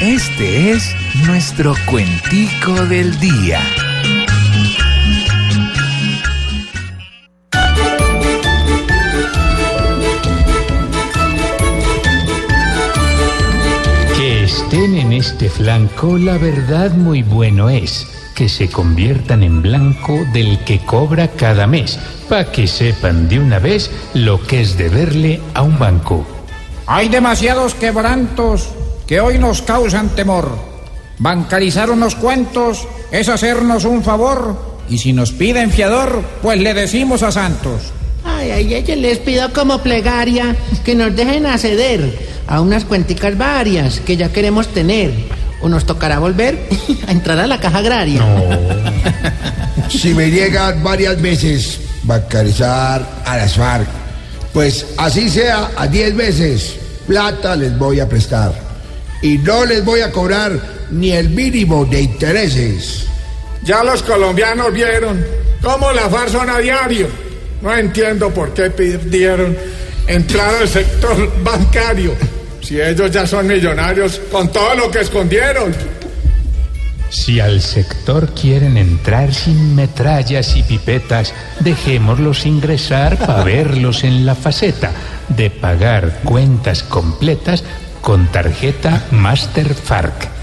Este es nuestro cuentico del día. Que estén en este flanco, la verdad muy bueno es que se conviertan en blanco del que cobra cada mes, pa' que sepan de una vez lo que es deberle a un banco. Hay demasiados quebrantos que hoy nos causan temor. Bancarizar unos cuentos es hacernos un favor y si nos piden fiador, pues le decimos a Santos. Ay, ay, ay, les pido como plegaria que nos dejen acceder a unas cuenticas varias que ya queremos tener. O nos tocará volver a entrar a la caja agraria. Si me llegan varias veces bancarizar a las FARC, pues así sea a 10 veces, plata les voy a prestar. Y no les voy a cobrar ni el mínimo de intereses. Ya los colombianos vieron cómo la FARC son a diario. No entiendo por qué pidieron entrar al sector bancario. Si ellos ya son millonarios con todo lo que escondieron. Si al sector quieren entrar sin metrallas y pipetas, dejémoslos ingresar para verlos en la faceta de pagar cuentas completas con tarjeta Master Farc.